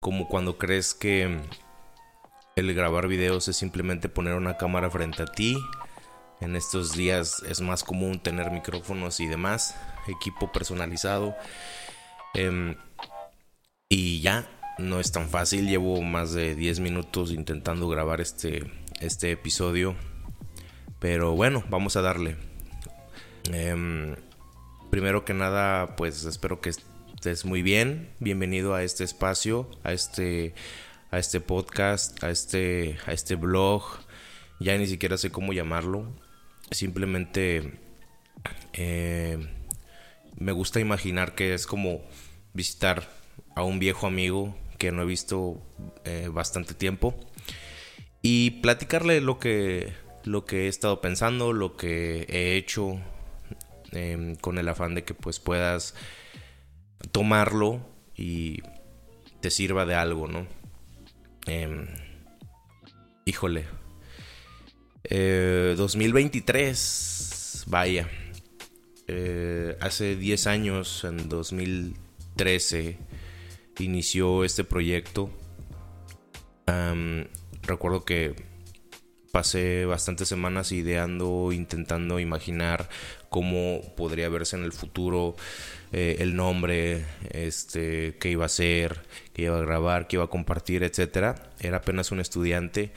como cuando crees que el grabar videos es simplemente poner una cámara frente a ti. En estos días es más común tener micrófonos y demás, equipo personalizado. Em, y ya, no es tan fácil. Llevo más de 10 minutos intentando grabar este, este episodio. Pero bueno, vamos a darle. Em, primero que nada, pues espero que estés muy bien. Bienvenido a este espacio, a este, a este podcast, a este, a este blog. Ya ni siquiera sé cómo llamarlo. Simplemente eh, me gusta imaginar que es como visitar a un viejo amigo que no he visto eh, bastante tiempo y platicarle lo que lo que he estado pensando, lo que he hecho, em, con el afán de que pues puedas tomarlo y te sirva de algo, ¿no? Em, híjole. 2023, eh, vaya. Eh, hace 10 años, en 2013, inició este proyecto. recuerdo que pasé bastantes semanas ideando, intentando imaginar cómo podría verse en el futuro eh, el nombre, este, qué iba a hacer, qué iba a grabar, qué iba a compartir, etcétera. Era apenas un estudiante.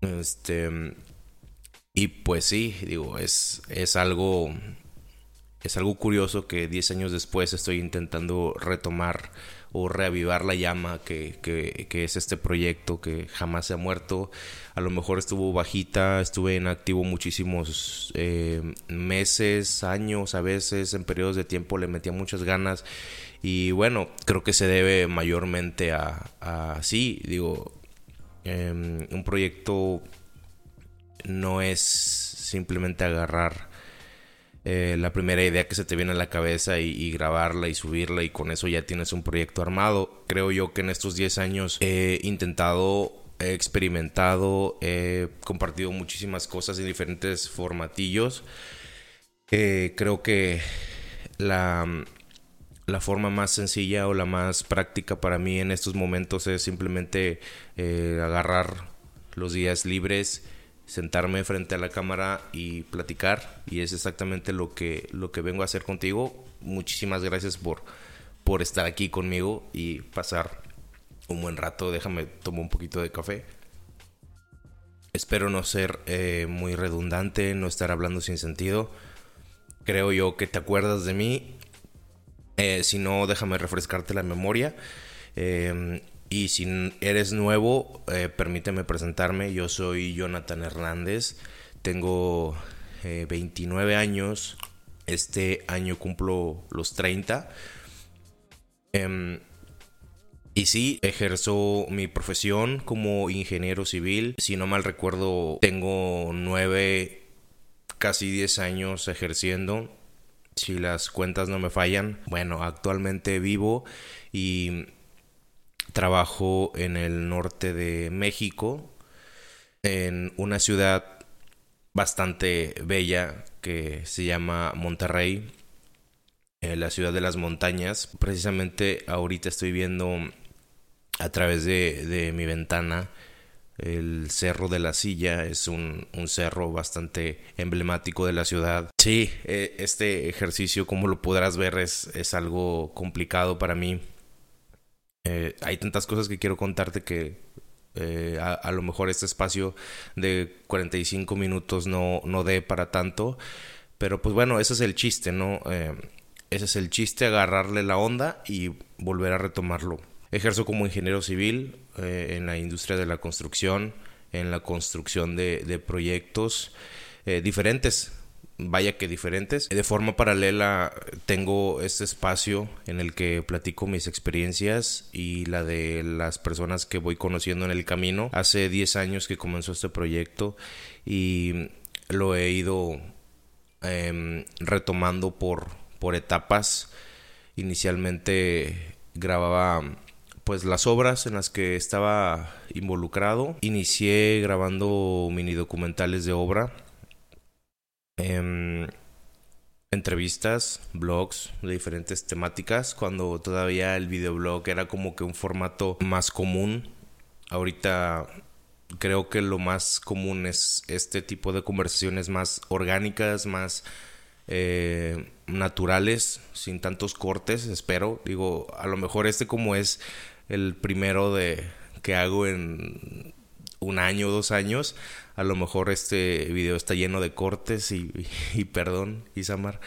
Este, y pues sí, digo, es, es algo es algo curioso que 10 años después estoy intentando retomar o reavivar la llama que, que, es este proyecto que jamás se ha muerto. A lo mejor estuvo bajita, estuve en activo muchísimos eh, meses, años, a veces en periodos de tiempo le metía muchas ganas y bueno, creo que se debe mayormente a, a sí, digo, em, un proyecto no es simplemente agarrar eh, la primera idea que se te viene a la cabeza y, grabarla y subirla y con eso ya tienes un proyecto armado. Creo yo que en estos 10 años he intentado, he experimentado, he compartido muchísimas cosas en diferentes formatillos. Eh, creo que la, la forma más sencilla o la más práctica para mí en estos momentos es simplemente eh, agarrar los días libres sentarme frente a la cámara y platicar y es exactamente lo que lo que vengo a hacer contigo. Muchísimas gracias por por estar aquí conmigo y pasar un buen rato. Déjame tomar un poquito de café. Espero no ser eh, muy redundante, no estar hablando sin sentido. Creo yo que te acuerdas de mí. Eh, si no, déjame refrescarte la memoria. Eh, y si eres nuevo, eh, permíteme presentarme. Yo soy Jonathan Hernández. Tengo 29 eh, años. Este año cumplo los 30. Em, y sí, ejerzo mi profesión como ingeniero civil. Si no mal recuerdo, tengo 9, casi 10 años ejerciendo. Si las cuentas no me fallan. Bueno, actualmente vivo y Trabajo en el norte de México, en una ciudad bastante bella que se llama Monterrey, eh, la ciudad de las montañas. Precisamente ahorita estoy viendo a través de, mi ventana el Cerro de la Silla, es un, cerro bastante emblemático de la ciudad. Sí, eh, este ejercicio, como lo podrás ver, es, es algo complicado para mí eh, hay tantas cosas que quiero contarte que eh, a, lo mejor este espacio de 45 minutos no, no dé para tanto. Pero pues bueno, ese es el chiste, ¿no? Eh, ese es el chiste, agarrarle la onda y volver a retomarlo. Ejerzo como ingeniero civil en la industria de la construcción, en la construcción de proyectos diferentes vaya que diferentes. De forma paralela tengo este espacio en el que platico mis experiencias y la de las personas que voy conociendo en el camino. Hace 10 años que comenzó este proyecto y lo he ido em, retomando por, por etapas. Inicialmente grababa pues las obras en las que estaba involucrado. Inicié grabando mini documentales de obra Em, entrevistas, blogs de diferentes temáticas, cuando todavía el videoblog era como que un formato más común. Ahorita creo que lo más común es este tipo de conversaciones más orgánicas, más eh, naturales, sin tantos cortes, espero. Digo, a lo mejor este como es el primero de que hago en un año, dos años, a lo mejor este video está lleno de cortes y, y, perdón, Isamar.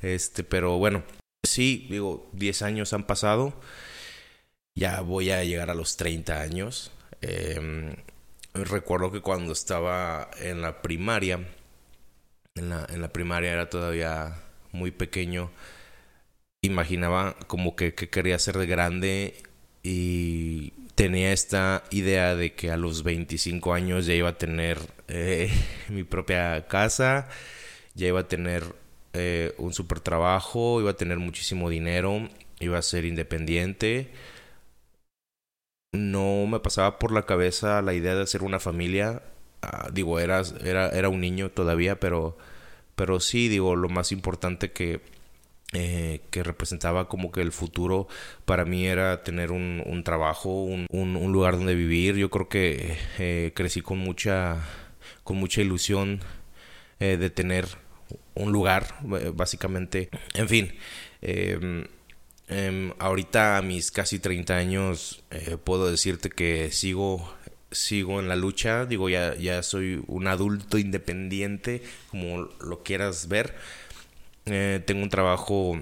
Este, pero bueno, sí, digo, 10 años han pasado. Ya voy a llegar a los 30 años. Em, recuerdo que cuando estaba en la primaria, en la, en la primaria era todavía muy pequeño, imaginaba como que, quería ser de grande y tenía esta idea de que a los 25 años ya iba a tener eh, mi propia casa, ya iba a tener eh, un super trabajo, iba a tener muchísimo dinero, iba a ser independiente. No me pasaba por la cabeza la idea de hacer una familia. Ah, digo, era, era, era un niño todavía, pero, pero sí, digo, lo más importante que, eh, que representaba como que el futuro para mí era tener un, trabajo, un, lugar donde vivir. Yo creo que eh, crecí con mucha, con mucha ilusión eh, de tener un lugar, básicamente. En fin, em, em, ahorita a mis casi 30 años puedo decirte que sigo sigo en la lucha, digo, ya, ya soy un adulto independiente, como lo quieras ver. Eh, tengo un trabajo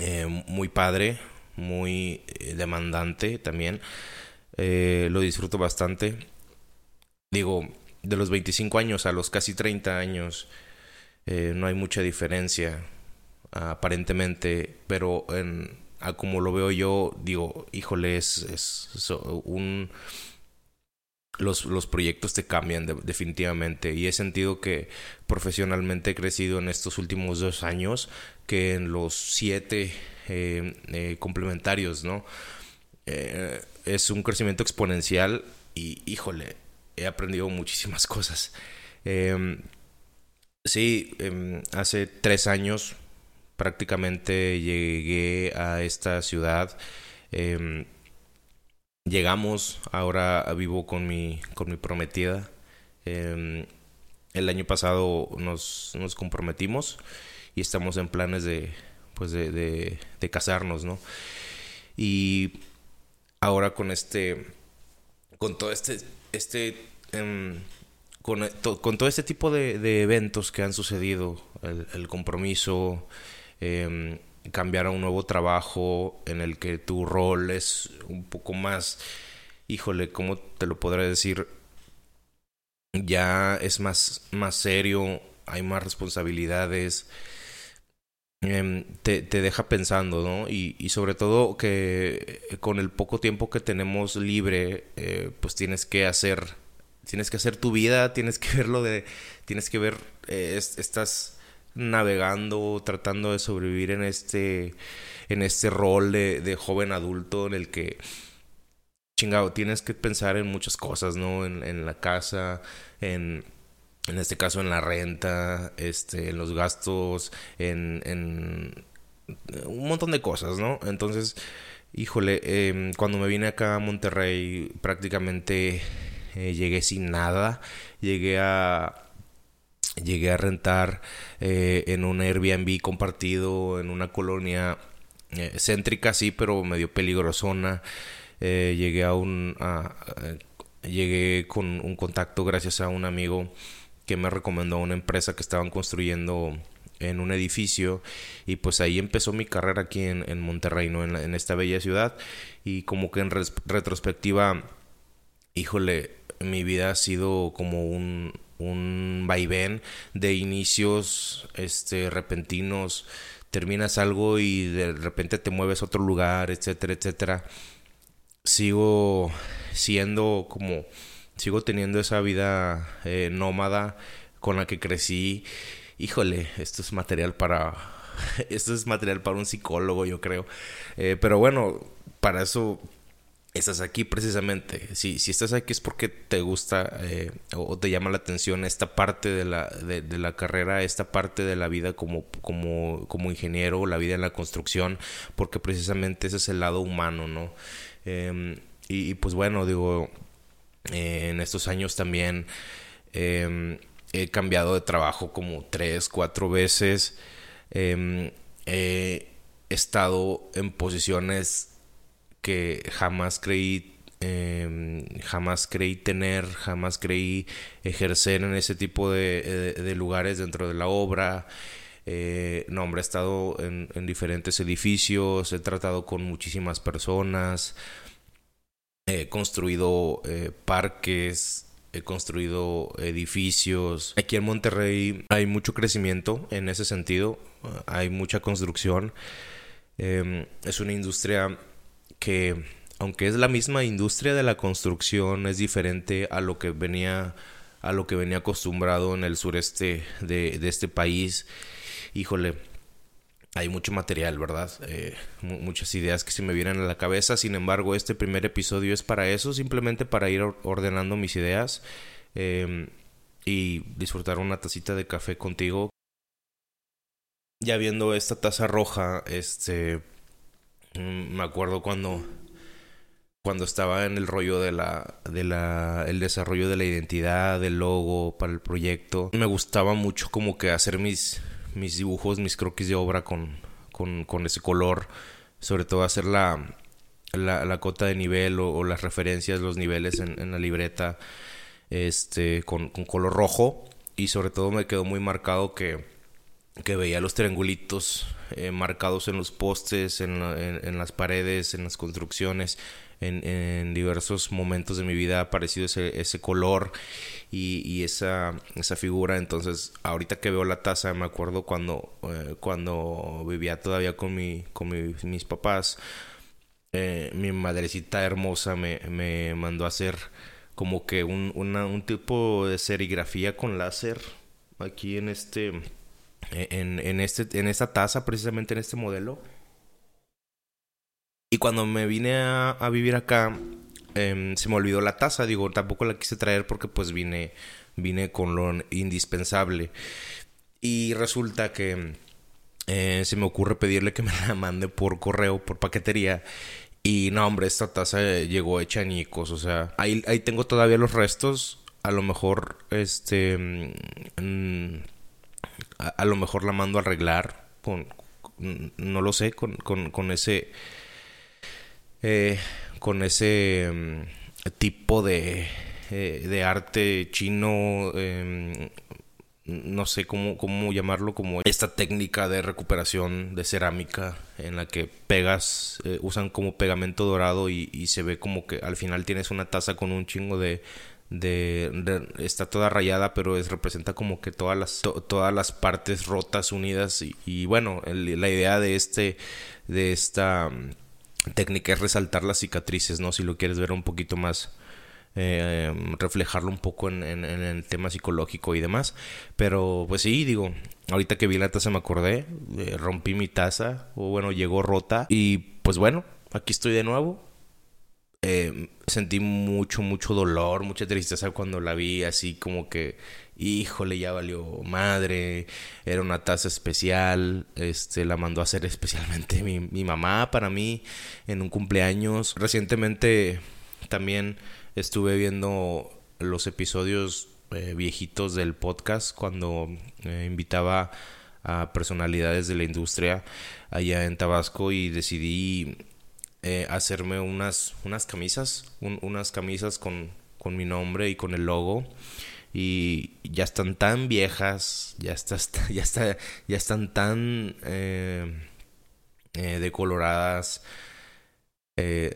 eh, muy padre, muy eh, demandante también. lo disfruto bastante. Digo, de los 25 años a los casi 30 años, no hay mucha diferencia, aparentemente, pero en, a como lo veo yo, digo, híjole, es un los, los proyectos te cambian definitivamente y he sentido que profesionalmente he crecido en estos últimos dos años que en los siete eh, eh, complementarios, ¿no? Eh, es un crecimiento exponencial y híjole, he aprendido muchísimas cosas. Em, sí, em, hace tres años prácticamente llegué a esta ciudad. Em, llegamos, ahora vivo con mi, con mi prometida. Em, el año pasado nos, nos, comprometimos y estamos en planes de, pues de, de, casarnos, ¿no? Y ahora con este, con todo este, este, em, con, con, todo este tipo de, eventos que han sucedido, el, compromiso, eh, cambiar a un nuevo trabajo en el que tu rol es un poco más, híjole, ¿cómo te lo podré decir? Ya es más, más serio, hay más responsabilidades, em, te, te, deja pensando, ¿no? Y, y, sobre todo que con el poco tiempo que tenemos libre, eh, pues tienes que hacer, tienes que hacer tu vida, tienes que ver lo de, tienes que ver eh, estas navegando, tratando de sobrevivir en este, en este rol de, de joven adulto en el que, chingado, tienes que pensar en muchas cosas, ¿no? En, en la casa, en, en este caso en la renta, este, en los gastos, en, en un montón de cosas, ¿no? Entonces, híjole, eh, cuando me vine acá a Monterrey prácticamente eh, llegué sin nada, llegué a Llegué a rentar eh, en un Airbnb compartido en una colonia eh, céntrica, sí, pero medio peligrosona. Eh, llegué a un. llegué con un contacto gracias a un amigo que me recomendó una empresa que estaban construyendo en un edificio y pues ahí empezó mi carrera aquí en, Monterrey, ¿no? En, esta bella ciudad y como que en retrospectiva, híjole, mi vida ha sido como un, un vaivén de inicios este repentinos. Terminas algo y de repente te mueves a otro lugar etcétera etcétera. Sigo siendo como sigo teniendo esa vida eh, nómada con la que crecí. Híjole esto es material para esto es material para un psicólogo yo creo. Eh, pero bueno para eso estás aquí precisamente. Si, si estás aquí es porque te gusta eh, o te llama la atención esta parte de la, de, la carrera, esta parte de la vida como, como, como ingeniero, la vida en la construcción, porque precisamente ese es el lado humano, ¿no? Em, y, pues bueno, digo, eh, en estos años también em, he cambiado de trabajo como tres, cuatro veces. Em, he estado en posiciones que jamás creí em, jamás creí tener, jamás creí ejercer en ese tipo de, lugares dentro de la obra. Eh, no, hombre, he estado en, diferentes edificios, he tratado con muchísimas personas, he construido eh, parques, he construido edificios. Aquí en Monterrey hay mucho crecimiento en ese sentido, hay mucha construcción. Em, es una industria que aunque es la misma industria de la construcción, es diferente a lo que venía a lo que venía acostumbrado en el sureste de, este país. Híjole, hay mucho material, ¿verdad? Eh, muchas ideas que se me vienen a la cabeza. Sin embargo, este primer episodio es para eso, simplemente para ir ordenando mis ideas em, y disfrutar una tacita de café contigo. Ya viendo esta taza roja, este me acuerdo cuando cuando estaba en el rollo de la de la el desarrollo de la identidad del logo para el proyecto. Me gustaba mucho como que hacer mis mis dibujos mis croquis de obra con con, ese color. Sobre todo hacer la la, cota de nivel o, las referencias los niveles en, la libreta este con, con color rojo. Y sobre todo me quedó muy marcado que que veía los triangulitos eh, marcados en los postes, en, las paredes, en las construcciones. En, diversos momentos de mi vida ha aparecido ese, ese color y, esa, esa, figura. Entonces, ahorita que veo la taza, me acuerdo cuando, eh, cuando vivía todavía con, mi, con mis papás. Eh, mi madrecita hermosa me, me, mandó a hacer como que un, un tipo de serigrafía con láser aquí en este en, en, este, en esta taza, precisamente en este modelo. Y cuando me vine a, vivir acá, em, se me olvidó la taza. Digo, tampoco la quise traer porque pues vine, vine con lo indispensable. Y resulta que eh, se me ocurre pedirle que me la mande por correo, por paquetería. Y no, hombre, esta taza llegó hecha añicos. O sea, ahí, ahí tengo todavía los restos. A lo mejor, este... Mm, a, lo mejor la mando a arreglar con, no lo sé, con, con, ese, eh, con ese mm, tipo de, eh, de arte chino, em, no sé cómo, cómo llamarlo, como esta técnica de recuperación de cerámica en la que pegas, eh, usan como pegamento dorado y, se ve como que al final tienes una taza con un chingo de, de, está toda rayada pero es representa como que todas las todas las partes rotas unidas y, bueno la idea de este de esta mm, técnica es resaltar las cicatrices no si lo quieres ver un poquito más eh, reflejarlo un poco en, el tema psicológico y demás. Pero pues sí digo ahorita que vi la taza me acordé eh, rompí mi taza o bueno llegó rota y pues bueno aquí estoy de nuevo eh, sentí mucho, mucho dolor, mucha tristeza cuando la vi, así como que, híjole, ya valió madre, era una taza especial, este, la mandó a hacer especialmente mi, mi mamá para mí en un cumpleaños. Recientemente también estuve viendo los episodios eh, viejitos del podcast cuando eh, invitaba a personalidades de la industria allá en Tabasco y decidí eh, hacerme unas, unas camisas, unas camisas con, con mi nombre y con el logo y ya están tan viejas, ya está, ya ya están tan eh, eh, decoloradas,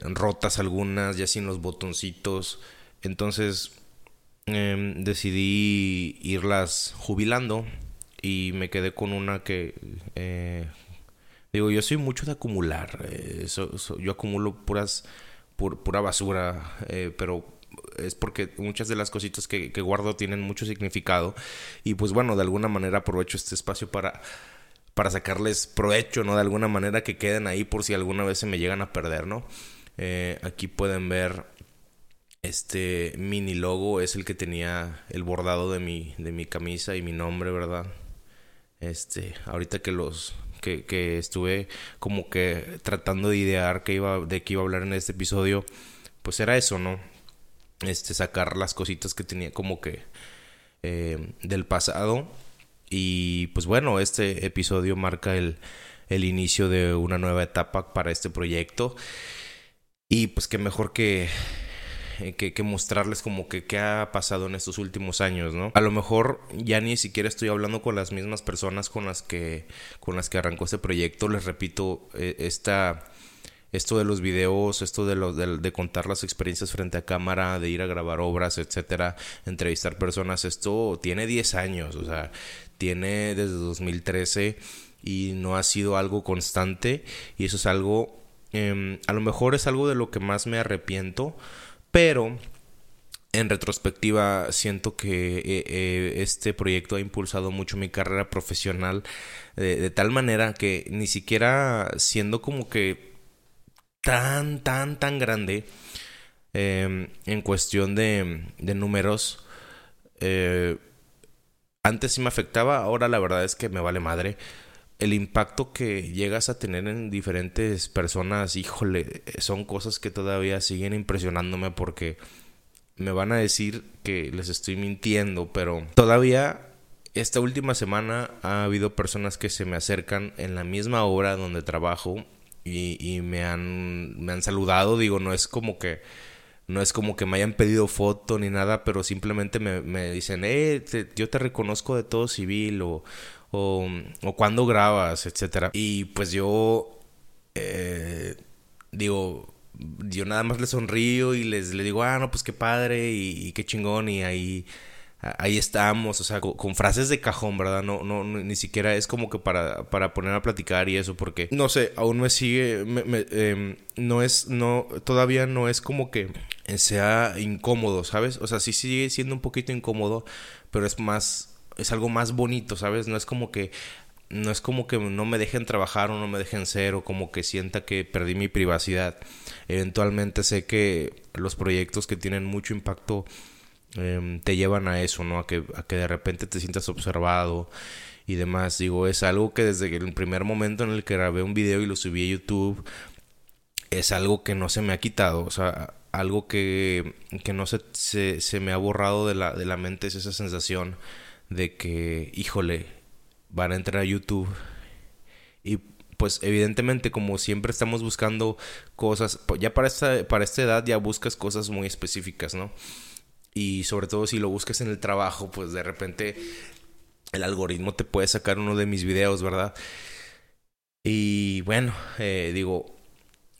rotas algunas, ya sin los botoncitos. Entonces em, decidí irlas jubilando y me quedé con una que Digo, yo soy mucho de acumular. Eh, yo acumulo puras, pura basura, eh, pero es porque muchas de las cositas que, guardo tienen mucho significado. Y pues bueno, de alguna manera aprovecho este espacio para, para sacarles provecho, ¿no? De alguna manera que queden ahí por si alguna vez se me llegan a perder, ¿no? Eh, aquí pueden ver este mini logo es el que tenía el bordado de mi, de mi camisa y mi nombre, ¿verdad? Este, ahorita que los que, estuve como que tratando de idear que iba, de qué iba a hablar en este episodio, pues era eso, ¿no? Este, sacar las cositas que tenía como que eh, del pasado. Y pues bueno, este episodio marca el, el inicio de una nueva etapa para este proyecto. Y pues qué mejor que eh, que, mostrarles como que qué ha pasado en estos últimos años, ¿no? A lo mejor ya ni siquiera estoy hablando con las mismas personas con las que, con las que arrancó este proyecto. Les repito, eh, esta, esto de los videos, esto de, lo, de, contar las experiencias frente a cámara, de ir a grabar obras, etcétera, entrevistar personas, esto tiene 10 años, o sea, tiene desde 2013 y no ha sido algo constante y eso es algo, em, a lo mejor es algo de lo que más me arrepiento pero en retrospectiva siento que eh, eh, este proyecto ha impulsado mucho mi carrera profesional eh, de tal manera que ni siquiera siendo como que tan, tan, tan grande em, en cuestión de, de números, antes sí me afectaba, ahora la verdad es que me vale madre el impacto que llegas a tener en diferentes personas, híjole, son cosas que todavía siguen impresionándome porque me van a decir que les estoy mintiendo, pero todavía esta última semana ha habido personas que se me acercan en la misma obra donde trabajo y, me, han, me han saludado, digo, no es como que no es como que me hayan pedido foto ni nada, pero simplemente me, dicen, eh, yo te reconozco de todo civil o, o, o cuándo grabas, etcétera. Y pues yo eh, digo, yo nada más les sonrío y les, le digo, ah, no, pues qué padre y, qué chingón y ahí ahí estamos, o sea, con, frases de cajón, ¿verdad? No, no, ni siquiera es como que para, para poner a platicar y eso, porque, no sé, aún me sigue, em, no es, no, todavía no es como que sea incómodo, ¿sabes? O sea, sí sigue siendo un poquito incómodo, pero es más, es algo más bonito, ¿sabes? No es como que no es como que no me dejen trabajar o no me dejen ser o como que sienta que perdí mi privacidad. Eventualmente sé que los proyectos que tienen mucho impacto em, te llevan a eso, ¿no? A que, a que de repente te sientas observado y demás. Digo, es algo que desde el primer momento en el que grabé un video y lo subí a YouTube, es algo que no se me ha quitado. O sea, algo que, que no se, se, se me ha borrado de la, de la mente es esa sensación de que, híjole, van a entrar a YouTube y pues evidentemente como siempre estamos buscando cosas, ya para esta, para esta edad ya buscas cosas muy específicas, ¿no? Y sobre todo si lo buscas en el trabajo, pues de repente el algoritmo te puede sacar uno de mis videos, ¿verdad? Y bueno, eh, digo,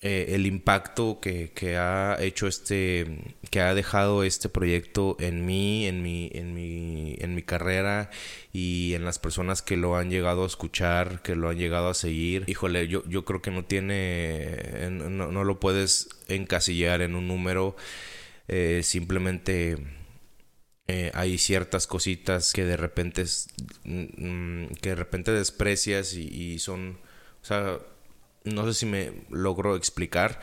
eh, el impacto que, que, ha hecho este, que ha dejado este proyecto en mí, en mi, en mi, en mi carrera y en las personas que lo han llegado a escuchar, que lo han llegado a seguir. Híjole, yo, yo creo que no tiene, no, no lo puedes encasillar en un número, eh, simplemente eh, hay ciertas cositas que de repente, mm, que de repente desprecias y, y son, o sea, no sé si me logro explicar.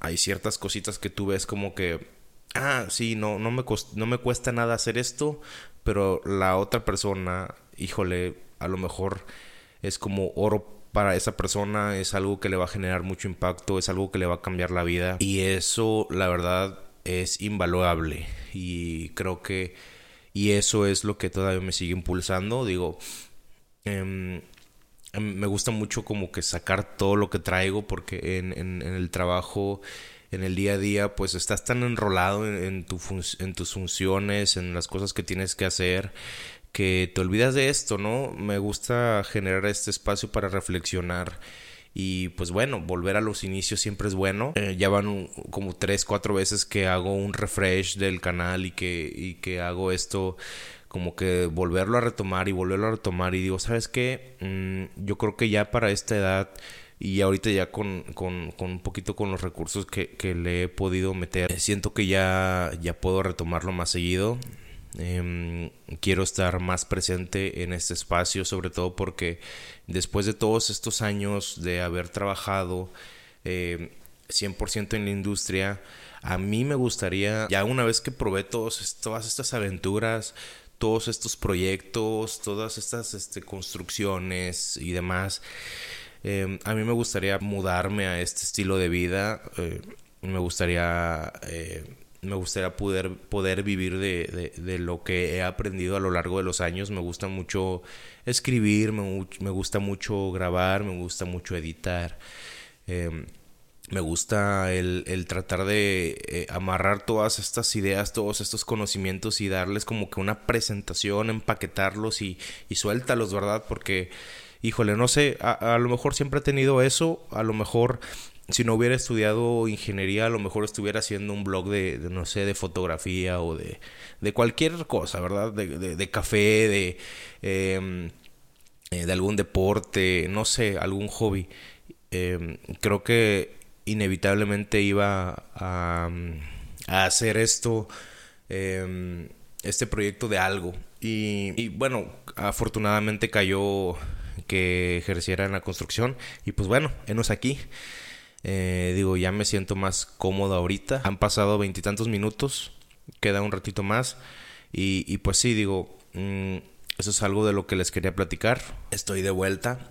Hay ciertas cositas que tú ves como que, ah, sí, no, no, me, no me cuesta nada hacer esto, pero la otra persona, híjole, a lo mejor es como oro para esa persona, es algo que le va a generar mucho impacto, es algo que le va a cambiar la vida. Y eso, la verdad, es invaluable. Y creo que, y eso es lo que todavía me sigue impulsando. Digo, Em, me gusta mucho como que sacar todo lo que traigo porque en, el trabajo, en el día a día, pues estás tan enrolado en tus funciones, en las cosas que tienes que hacer, que te olvidas de esto, ¿no? Me gusta generar este espacio para reflexionar. Y pues bueno, volver a los inicios siempre es bueno. Eh, ya van como tres, cuatro veces que hago un refresh del canal y que, y que hago esto como que volverlo a retomar y volverlo a retomar y digo, ¿sabes qué? Mm, yo creo que ya para esta edad y ahorita ya con, con, con un poquito con los recursos que, que, le he podido meter, siento que ya, ya puedo retomarlo más seguido. Em, quiero estar más presente en este espacio, sobre todo porque después de todos estos años de haber trabajado, eh, 100% en la industria. A mí me gustaría, ya una vez que probé todos, todas estas aventuras, todos estos proyectos, todas estas este, construcciones y demás, em, a mí me gustaría mudarme a este estilo de vida. Eh, me gustaría eh, me gustaría poder, poder vivir de, lo que he aprendido a lo largo de los años. Me gusta mucho escribir, me, gusta mucho grabar, me gusta mucho editar. Me gusta el, el tratar de eh, amarrar todas estas ideas, todos estos conocimientos y darles como que una presentación, empaquetarlos y, y suéltalos, ¿verdad? Porque, híjole, no sé, a, a, lo mejor siempre he tenido eso, a lo mejor si no hubiera estudiado ingeniería, a lo mejor estuviera haciendo un blog de, no sé, de fotografía o de, de cualquier cosa, ¿verdad? De, de, café, de, em, eh, de algún deporte, no sé, algún hobby. Em, creo que inevitablemente iba a, a hacer esto, em, este proyecto de algo. Y, y bueno, afortunadamente cayó que ejerciera en la construcción y pues bueno, enos aquí. Eh, digo, ya me siento más cómodo ahorita. Han pasado veintitantos minutos, queda un ratito más. Y, pues sí, digo, mm, eso es algo de lo que les quería platicar. Estoy de vuelta.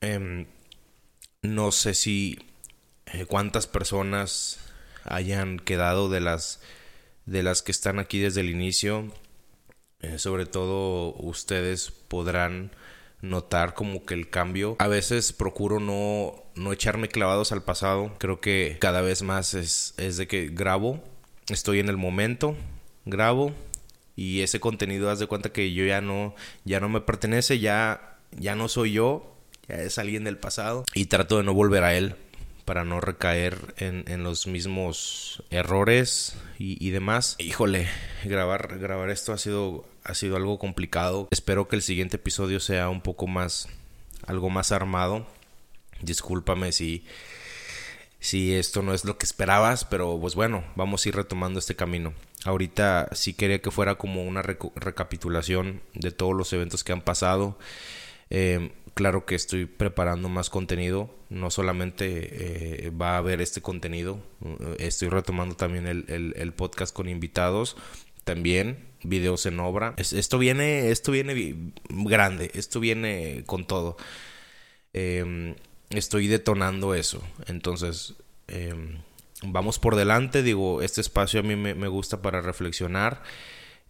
Em, no sé si eh, cuántas personas hayan quedado de las de las que están aquí desde el inicio. Eh, sobre todo ustedes podrán notar como que el cambio. A veces procuro no, no echarme clavados al pasado. Creo que cada vez más es, es de que grabo, estoy en el momento, grabo y ese contenido haz de cuenta que yo ya no, ya no me pertenece, ya, ya no soy yo, ya es alguien del pasado y trato de no volver a él para no recaer en, los mismos errores y, demás. Híjole, grabar, grabar esto ha sido ha sido algo complicado. Espero que el siguiente episodio sea un poco más, algo más armado. Discúlpame si, si esto no es lo que esperabas, pero pues bueno, vamos a ir retomando este camino. Ahorita sí quería que fuera como una recapitulación de todos los eventos que han pasado. Em, claro que estoy preparando más contenido, no solamente eh, va a haber este contenido, estoy retomando también el, el podcast con invitados también videos en obra. esto viene, esto viene grande, esto viene con todo. Em, estoy detonando eso. Entonces, em, vamos por delante. Digo, este espacio a mí me, gusta para reflexionar.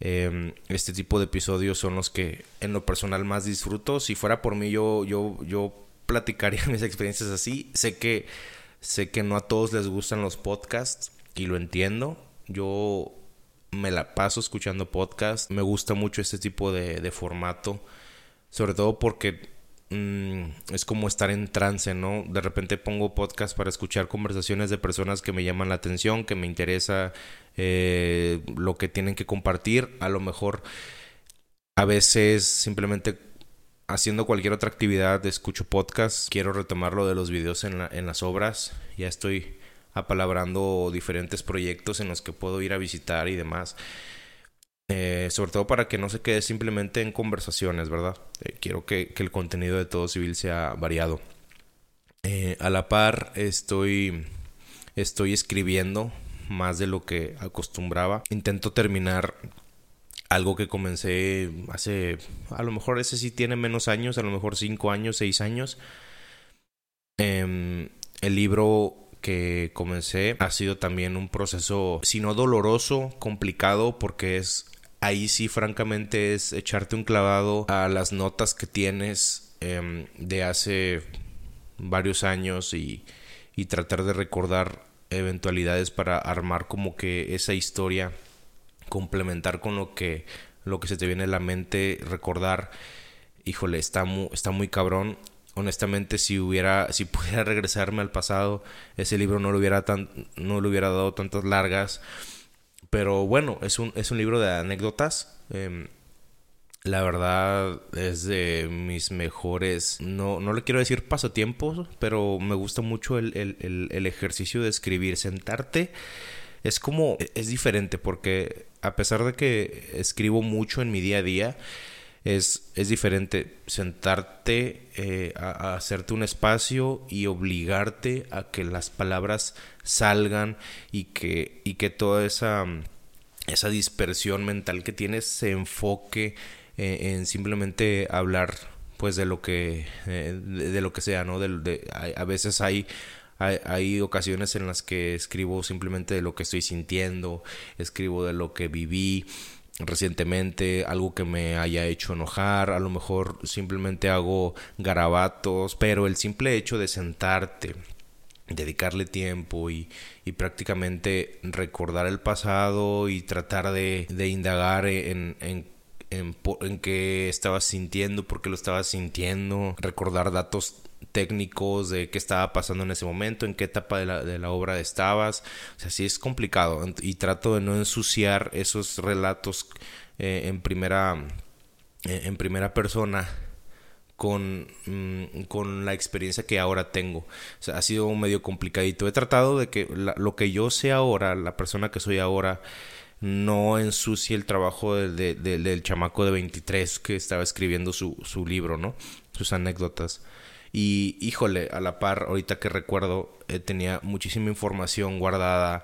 Em, este tipo de episodios son los que en lo personal más disfruto. Si fuera por mí, yo, yo, yo platicaría mis experiencias así. Sé que, sé que no a todos les gustan los podcasts y lo entiendo. Yo me la paso escuchando podcast. Me gusta mucho este tipo de, formato. Sobre todo porque mm, es como estar en trance, ¿no? De repente pongo podcast para escuchar conversaciones de personas que me llaman la atención, que me interesa eh, lo que tienen que compartir. A lo mejor a veces simplemente haciendo cualquier otra actividad escucho podcast. Quiero retomar lo de los videos en, en las obras. Ya estoy apalabrando diferentes proyectos en los que puedo ir a visitar y demás. Eh, sobre todo para que no se quede simplemente en conversaciones, ¿verdad? Eh, quiero que, el contenido de todo civil sea variado. Eh, a la par estoy, estoy escribiendo más de lo que acostumbraba. Intento terminar algo que comencé hace, a lo mejor ese sí tiene menos años, a lo mejor cinco años, seis años. Em, el libro que comencé ha sido también un proceso, si no doloroso, complicado, porque es ahí sí francamente es echarte un clavado a las notas que tienes em, de hace varios años y, y tratar de recordar eventualidades para armar como que esa historia complementar con lo que lo que se te viene a la mente recordar. Híjole está muy, está muy cabrón. Honestamente si hubiera si pudiera regresarme al pasado ese libro no lo hubiera tan no le hubiera dado tantas largas pero bueno es un es un libro de anécdotas. Em, la verdad es de mis mejores no no le quiero decir pasatiempos pero me gusta mucho el, el, el ejercicio de escribir. Sentarte es como es diferente porque a pesar de que escribo mucho en mi día a día es, es diferente sentarte eh, a, hacerte un espacio y obligarte a que las palabras salgan y que, y que toda esa, esa dispersión mental que tienes se enfoque eh, en simplemente hablar pues de lo que eh, de, lo que sea no de, a, veces hay, hay, hay ocasiones en las que escribo simplemente de lo que estoy sintiendo escribo de lo que viví recientemente, algo que me haya hecho enojar, a lo mejor simplemente hago garabatos, pero el simple hecho de sentarte, dedicarle tiempo y, y prácticamente recordar el pasado y tratar de, de indagar en, en en, qué estabas sintiendo, por qué lo estabas sintiendo, recordar datos técnicos de qué estaba pasando en ese momento, en qué etapa de la, de la obra estabas. O sea, sí es complicado y trato de no ensuciar esos relatos eh, en primera eh, en primera persona con, mm, con, la experiencia que ahora tengo. O sea, ha sido medio complicadito. He tratado de que lo que yo sé ahora, la persona que soy ahora, no ensucie el trabajo de, del chamaco de 23 que estaba escribiendo su, su libro, ¿no? Sus anécdotas. Y híjole, a la par, ahorita que recuerdo, eh, tenía muchísima información guardada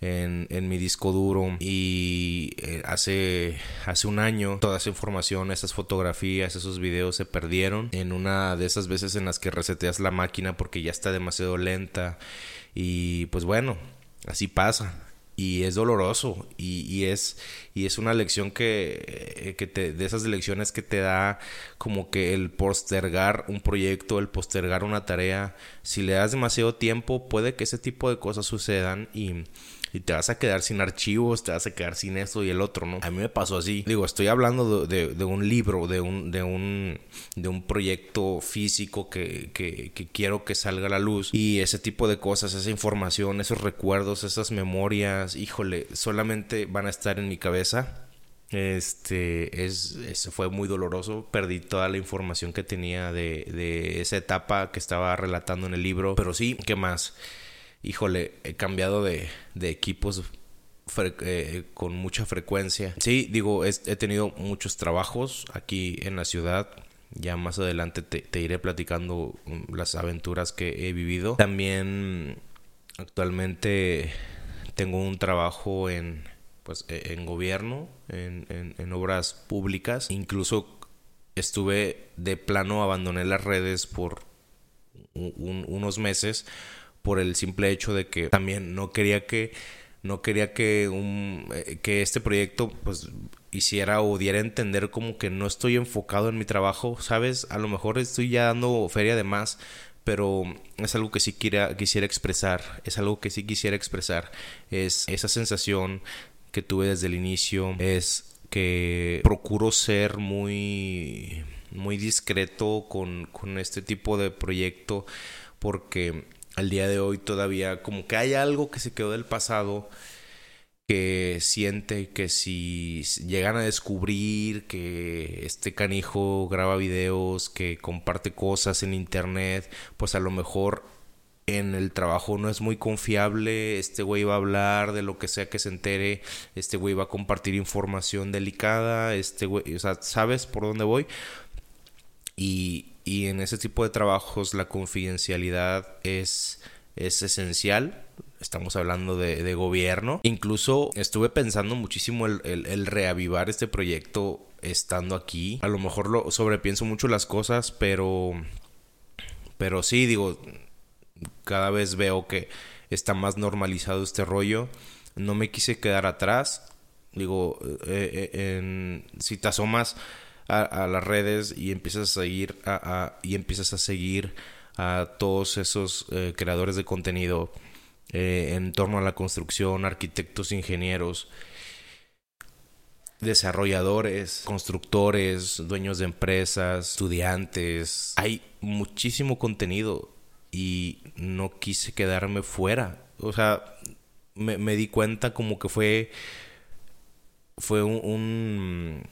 en, en mi disco duro y eh, hace, hace un año toda esa información, esas fotografías, esos videos se perdieron en una de esas veces en las que reseteas la máquina porque ya está demasiado lenta y pues bueno, así pasa y es doloroso y, y, es y es una lección que, eh, que te de esas lecciones que te da como que el postergar un proyecto el postergar una tarea si le das demasiado tiempo puede que ese tipo de cosas sucedan y y te vas a quedar sin archivos, te vas a quedar sin esto y el otro, ¿no? A mí me pasó así. Digo, estoy hablando de, de, un libro, de un, de un, de un proyecto físico que, que, que, quiero que salga a la luz y ese tipo de cosas, esa información, esos recuerdos, esas memorias, híjole, solamente van a estar en mi cabeza. Este es, fue muy doloroso. Perdí toda la información que tenía de, de esa etapa que estaba relatando en el libro. Pero sí, ¿qué más? híjole, he cambiado de, de equipos eh, con mucha frecuencia. Sí, digo, he, tenido muchos trabajos aquí en la ciudad. Ya más adelante te, iré platicando um, las aventuras que he vivido. También actualmente tengo un trabajo en, pues, e, en gobierno, en, en, obras públicas. Incluso estuve de plano, abandoné las redes por unos meses por el simple hecho de que también no quería que no quería que un eh, que este proyecto pues hiciera o diera a entender como que no estoy enfocado en mi trabajo, ¿sabes? A lo mejor estoy ya dando feria de más, pero es algo que sí quiera, quisiera expresar, es algo que sí quisiera expresar, es esa sensación que tuve desde el inicio, es que procuro ser muy muy discreto con, con este tipo de proyecto porque al día de hoy todavía como que hay algo que se quedó del pasado que siente que si llegan a descubrir que este canijo graba videos, que comparte cosas en internet, pues a lo mejor en el trabajo no es muy confiable, este güey va a hablar de lo que sea que se entere, este güey va a compartir información delicada, este güey, o sea, ¿sabes por dónde voy? Y, y en ese tipo de trabajos la confidencialidad es, es esencial. Estamos hablando de, gobierno. Incluso estuve pensando muchísimo el, el, reavivar este proyecto estando aquí. A lo mejor lo sobrepienso mucho las cosas, pero. Pero sí, digo. Cada vez veo que está más normalizado este rollo. No me quise quedar atrás. Digo, eh, eh, en, si te asomas a, las redes y empiezas a seguir a, y empiezas a seguir a todos esos eh, creadores de contenido eh, en torno a la construcción, arquitectos, ingenieros, desarrolladores, constructores, dueños de empresas, estudiantes. Hay muchísimo contenido y no quise quedarme fuera. O sea, me, me di cuenta como que fue fue un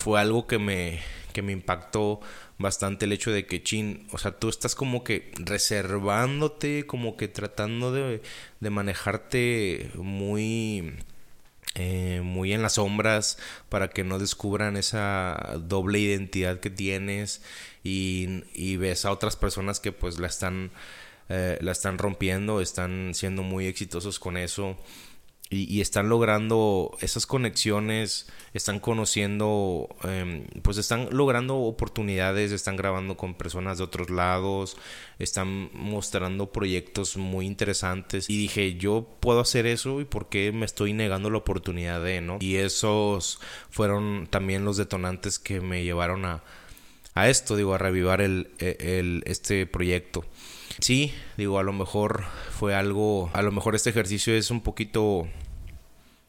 fue algo que me, que me impactó bastante el hecho de que, chin, o sea, tú estás como que reservándote, como que tratando de, de manejarte muy, eh, muy en las sombras para que no descubran esa doble identidad que tienes y, y ves a otras personas que pues la están, eh, la están rompiendo, están siendo muy exitosos con eso y, están logrando esas conexiones, están conociendo, em, pues están logrando oportunidades, están grabando con personas de otros lados, están mostrando proyectos muy interesantes y dije, yo puedo hacer eso y por qué me estoy negando la oportunidad de, ¿no? Y esos fueron también los detonantes que me llevaron a, a esto, digo, a revivar e, el, este proyecto. Sí, digo, a lo mejor fue algo, a lo mejor este ejercicio es un poquito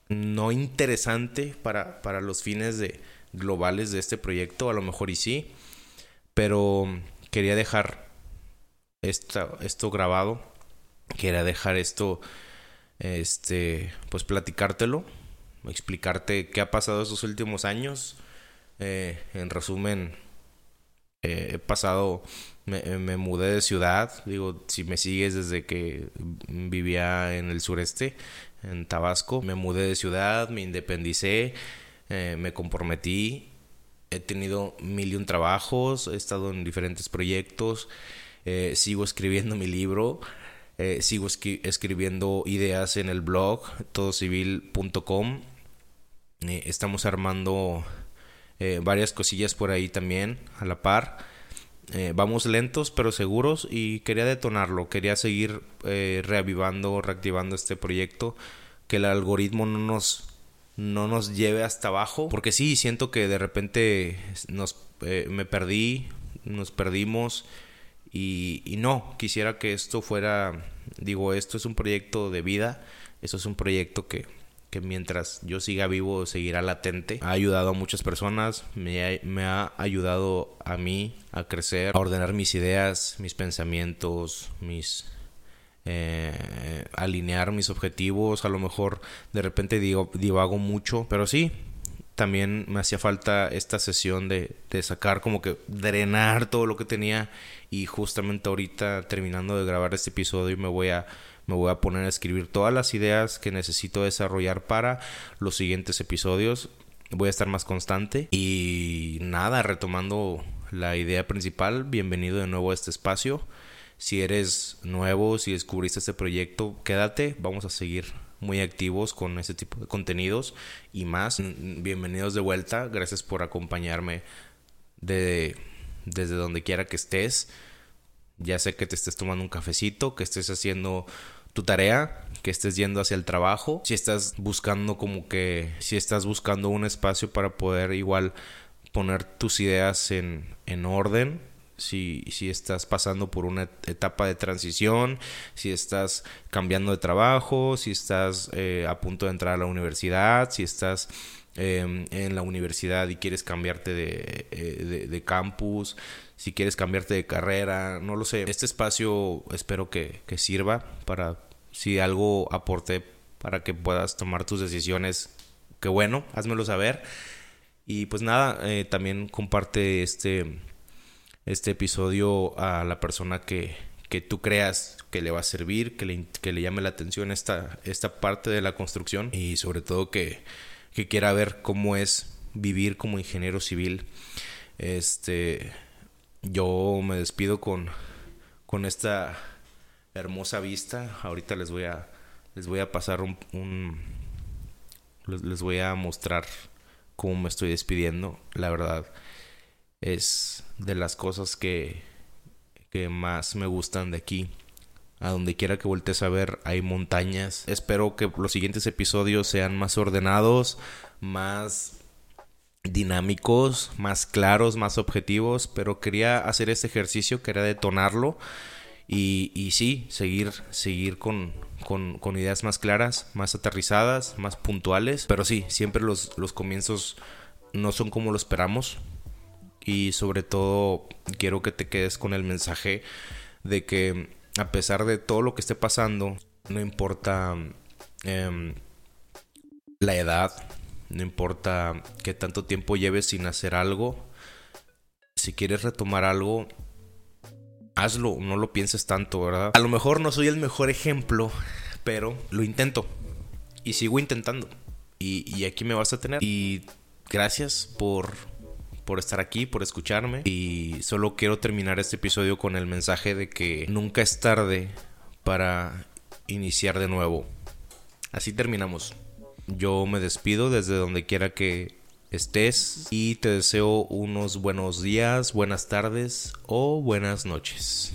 no interesante para, para los fines de, globales de este proyecto, a lo mejor y sí, pero quería dejar esto grabado, quería dejar esto, este, pues platicártelo, explicarte qué ha pasado estos últimos años. Eh, en resumen, eh, he pasado, me, me, mudé de ciudad, digo, si me sigues desde que vivía en el sureste, en Tabasco. Me mudé de ciudad, me independicé, eh, me comprometí. He tenido mil y un trabajos, he estado en diferentes proyectos, eh, sigo escribiendo mi libro, eh, sigo escribiendo ideas en el blog todocivil.com. estamos armando varias cosillas por ahí también a la par. Vamos lentos pero seguros y quería detonarlo, quería seguir reavivando, reactivando este proyecto que el algoritmo no nos, no nos lleve hasta abajo. Porque sí, siento que de repente nos, eh, me perdí, nos perdimos. Y, y, no, quisiera que esto fuera, digo, esto es un proyecto de vida, esto es un proyecto que, que mientras yo siga vivo seguirá latente. Ha ayudado a muchas personas, me me ha ayudado a mí a crecer, a ordenar mis ideas, mis pensamientos, mis eh, alinear mis objetivos, a lo mejor de repente digo, divago mucho, pero sí, también me hacía falta esta sesión de, de, sacar como que drenar todo lo que tenía y justamente ahorita terminando de grabar este episodio me voy a me voy a poner a escribir todas las ideas que necesito desarrollar para los siguientes episodios. Voy a estar más constante. Y nada retomando la idea principal bienvenido de nuevo a este espacio. Si eres nuevo, si descubriste este proyecto, quédate, vamos a seguir muy activos con ese tipo de contenidos y más. Bienvenidos de vuelta, gracias por acompañarme de, desde donde quiera que estés. Ya sé que te estés tomando un cafecito, que estés haciendo tu tarea, que estés yendo hacia el trabajo, si estás buscando como que, si estás buscando un espacio para poder igual poner tus ideas en, en orden, si, si estás pasando por una etapa de transición, si estás cambiando de trabajo, si estás eh, a punto de entrar a la universidad, si estás em, en la universidad y quieres cambiarte de, eh, de, campus, si quieres cambiarte de carrera, no lo sé. Este espacio espero que, que sirva para si algo aporte para que puedas tomar tus decisiones, que bueno, házmelo saber. Y pues nada, eh, también comparte este este episodio a la persona que, que tú creas que le va a servir, que le, que le llame la atención esta, esta parte de la construcción y sobre todo que, que quiera ver cómo es vivir como ingeniero civil. Este, yo me despido con, con esta hermosa vista. Ahorita les voy a, les voy a pasar un, un les voy a mostrar cómo me estoy despidiendo. La verdad, es de las cosas que, que más me gustan de aquí. A donde quiera que voltees a ver hay montañas. Espero que los siguientes episodios sean más ordenados, más dinámicos, más claros, más objetivos, pero quería hacer este ejercicio, quería detonarlo y, sí, seguir, seguir con, con, ideas más claras, más aterrizadas, más puntuales, pero sí, siempre los, los comienzos no son como lo esperamos, y sobre todo quiero que te quedes con el mensaje de que a pesar de todo lo que esté pasando, no importa em, la edad, no importa que tanto tiempo lleves sin hacer algo, si quieres retomar algo, hazlo, no lo pienses tanto, ¿verdad? A lo mejor no soy el mejor ejemplo, pero lo intento y sigo intentando y, aquí me vas a tener. Y gracias por, por estar aquí, por escucharme. Y solo quiero terminar este episodio con el mensaje de que nunca es tarde para iniciar de nuevo. Así terminamos. Yo me despido desde donde quiera que estés y te deseo unos buenos días, buenas tardes o buenas noches.